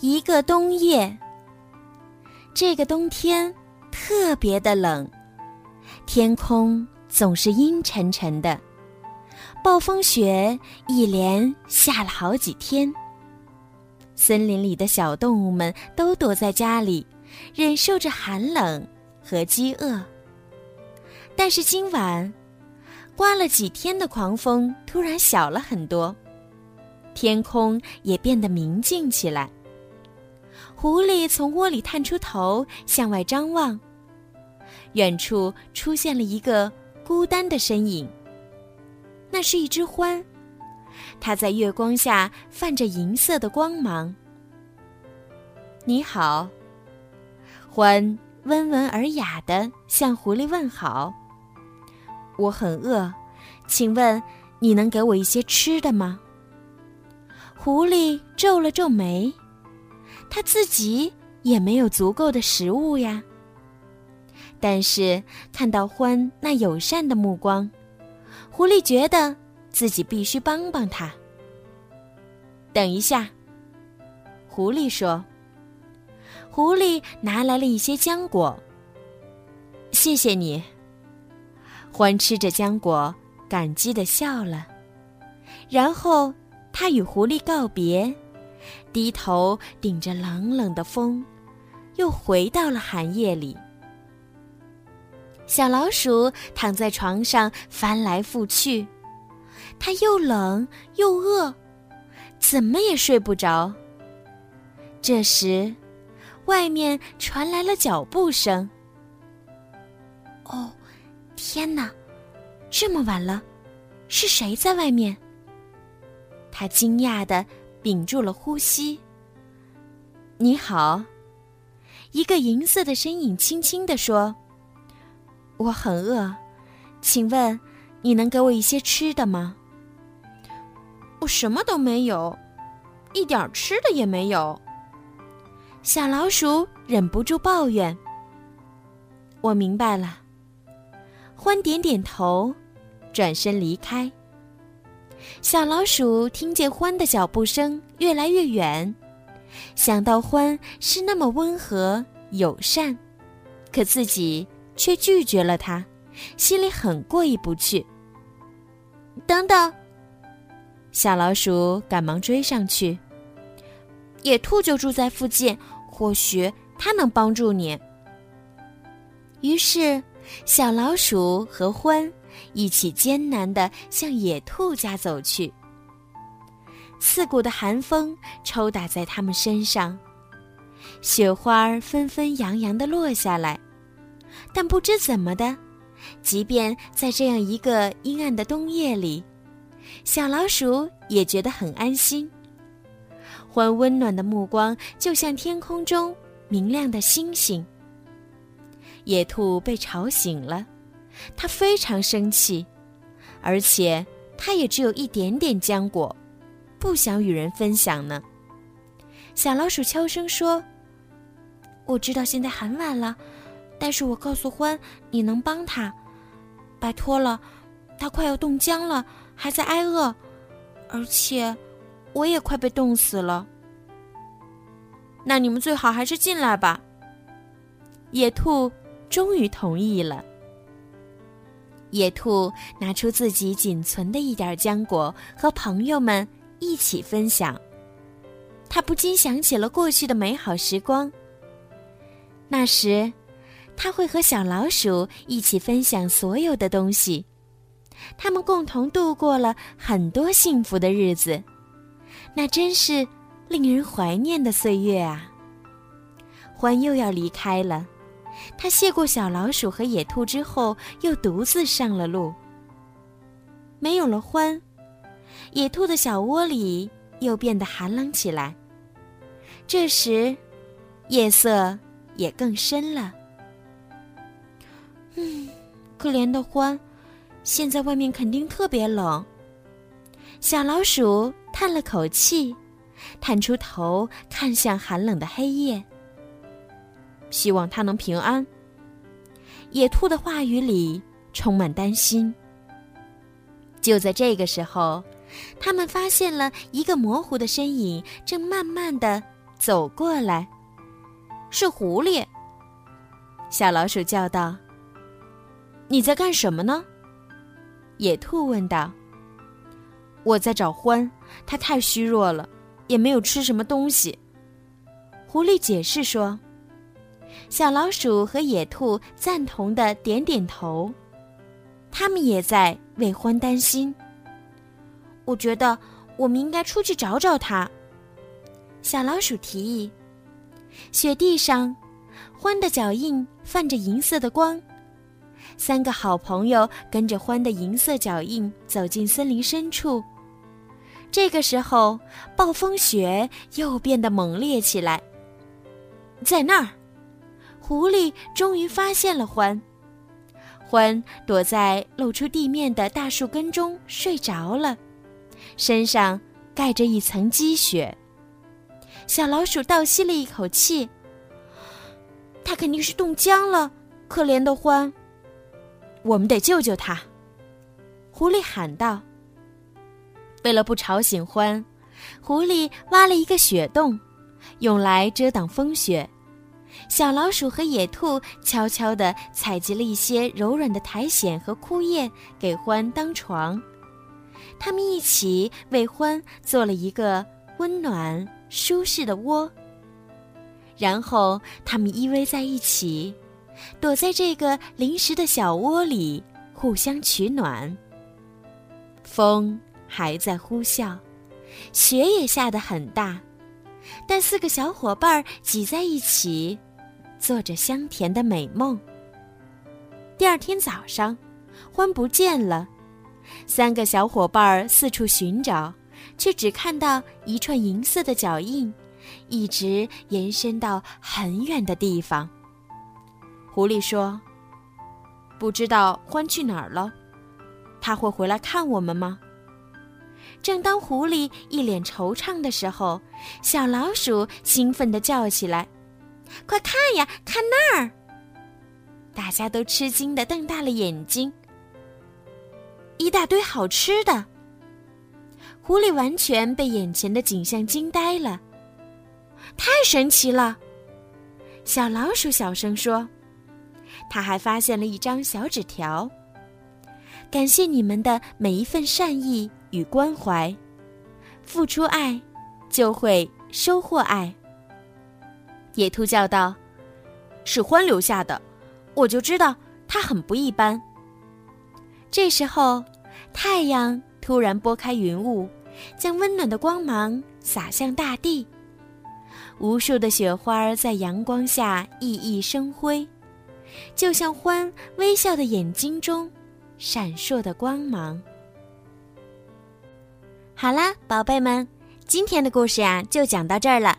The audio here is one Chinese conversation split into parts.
一个冬夜。这个冬天特别的冷，天空总是阴沉沉的，暴风雪一连下了好几天。森林里的小动物们都躲在家里，忍受着寒冷和饥饿。但是今晚，刮了几天的狂风突然小了很多，天空也变得明净起来。狐狸从窝里探出头，向外张望。远处出现了一个孤单的身影。那是一只獾，它在月光下泛着银色的光芒。你好，獾温文尔雅的向狐狸问好。我很饿，请问你能给我一些吃的吗？狐狸皱了皱眉。他自己也没有足够的食物呀。但是看到獾那友善的目光，狐狸觉得自己必须帮帮他。等一下，狐狸说。狐狸拿来了一些浆果。谢谢你。獾吃着浆果，感激的笑了，然后他与狐狸告别。低头顶着冷冷的风，又回到了寒夜里。小老鼠躺在床上翻来覆去，它又冷又饿，怎么也睡不着。这时，外面传来了脚步声。哦，天哪，这么晚了，是谁在外面？他惊讶的。屏住了呼吸。你好，一个银色的身影轻轻地说：“我很饿，请问你能给我一些吃的吗？”我什么都没有，一点吃的也没有。小老鼠忍不住抱怨。我明白了，欢点点头，转身离开。小老鼠听见獾的脚步声越来越远，想到獾是那么温和友善，可自己却拒绝了他，心里很过意不去。等等，小老鼠赶忙追上去。野兔就住在附近，或许它能帮助你。于是，小老鼠和獾。一起艰难地向野兔家走去。刺骨的寒风抽打在他们身上，雪花纷纷扬扬地落下来。但不知怎么的，即便在这样一个阴暗的冬夜里，小老鼠也觉得很安心。欢温暖的目光就像天空中明亮的星星。野兔被吵醒了。他非常生气，而且他也只有一点点浆果，不想与人分享呢。小老鼠悄声说：“我知道现在很晚了，但是我告诉獾，你能帮他，拜托了，他快要冻僵了，还在挨饿，而且我也快被冻死了。那你们最好还是进来吧。”野兔终于同意了。野兔拿出自己仅存的一点浆果，和朋友们一起分享。他不禁想起了过去的美好时光。那时，他会和小老鼠一起分享所有的东西，他们共同度过了很多幸福的日子。那真是令人怀念的岁月啊！獾又要离开了。他谢过小老鼠和野兔之后，又独自上了路。没有了獾，野兔的小窝里又变得寒冷起来。这时，夜色也更深了。嗯，可怜的獾，现在外面肯定特别冷。小老鼠叹了口气，探出头看向寒冷的黑夜。希望他能平安。野兔的话语里充满担心。就在这个时候，他们发现了一个模糊的身影，正慢慢的走过来，是狐狸。小老鼠叫道：“你在干什么呢？”野兔问道。“我在找獾，它太虚弱了，也没有吃什么东西。”狐狸解释说。小老鼠和野兔赞同的点点头，他们也在为獾担心。我觉得我们应该出去找找它。小老鼠提议。雪地上，獾的脚印泛着银色的光。三个好朋友跟着獾的银色脚印走进森林深处。这个时候，暴风雪又变得猛烈起来。在那儿。狐狸终于发现了獾，獾躲在露出地面的大树根中睡着了，身上盖着一层积雪。小老鼠倒吸了一口气，它肯定是冻僵了，可怜的獾。我们得救救它，狐狸喊道。为了不吵醒獾，狐狸挖了一个雪洞，用来遮挡风雪。小老鼠和野兔悄悄地采集了一些柔软的苔藓和枯叶，给獾当床。他们一起为獾做了一个温暖舒适的窝。然后，他们依偎在一起，躲在这个临时的小窝里，互相取暖。风还在呼啸，雪也下得很大，但四个小伙伴挤在一起。做着香甜的美梦。第二天早上，獾不见了，三个小伙伴四处寻找，却只看到一串银色的脚印，一直延伸到很远的地方。狐狸说：“不知道獾去哪儿了，他会回来看我们吗？”正当狐狸一脸惆怅的时候，小老鼠兴奋地叫起来。快看呀，看那儿！大家都吃惊的瞪大了眼睛。一大堆好吃的。狐狸完全被眼前的景象惊呆了，太神奇了！小老鼠小声说：“他还发现了一张小纸条，感谢你们的每一份善意与关怀，付出爱，就会收获爱。”野兔叫道：“是獾留下的，我就知道它很不一般。”这时候，太阳突然拨开云雾，将温暖的光芒洒向大地。无数的雪花在阳光下熠熠生辉，就像獾微笑的眼睛中闪烁的光芒。好啦，宝贝们，今天的故事呀，就讲到这儿了。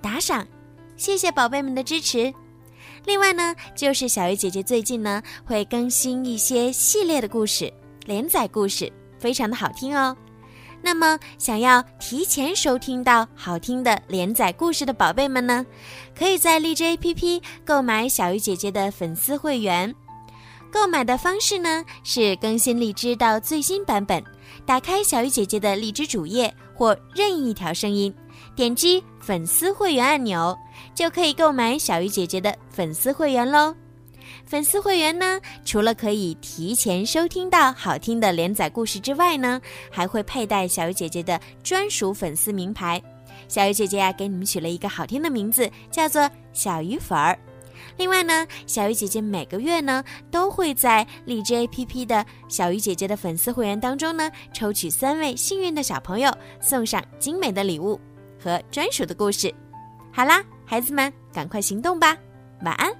打赏，谢谢宝贝们的支持。另外呢，就是小鱼姐姐最近呢会更新一些系列的故事，连载故事，非常的好听哦。那么，想要提前收听到好听的连载故事的宝贝们呢，可以在荔枝 APP 购买小鱼姐姐的粉丝会员。购买的方式呢是更新荔枝到最新版本，打开小鱼姐姐的荔枝主页或任意一条声音。点击粉丝会员按钮，就可以购买小鱼姐姐的粉丝会员喽。粉丝会员呢，除了可以提前收听到好听的连载故事之外呢，还会佩戴小鱼姐姐的专属粉丝名牌。小鱼姐姐呀，给你们取了一个好听的名字，叫做小鱼粉儿。另外呢，小鱼姐姐每个月呢，都会在荔枝 APP 的小鱼姐姐的粉丝会员当中呢，抽取三位幸运的小朋友，送上精美的礼物。和专属的故事，好啦，孩子们，赶快行动吧，晚安。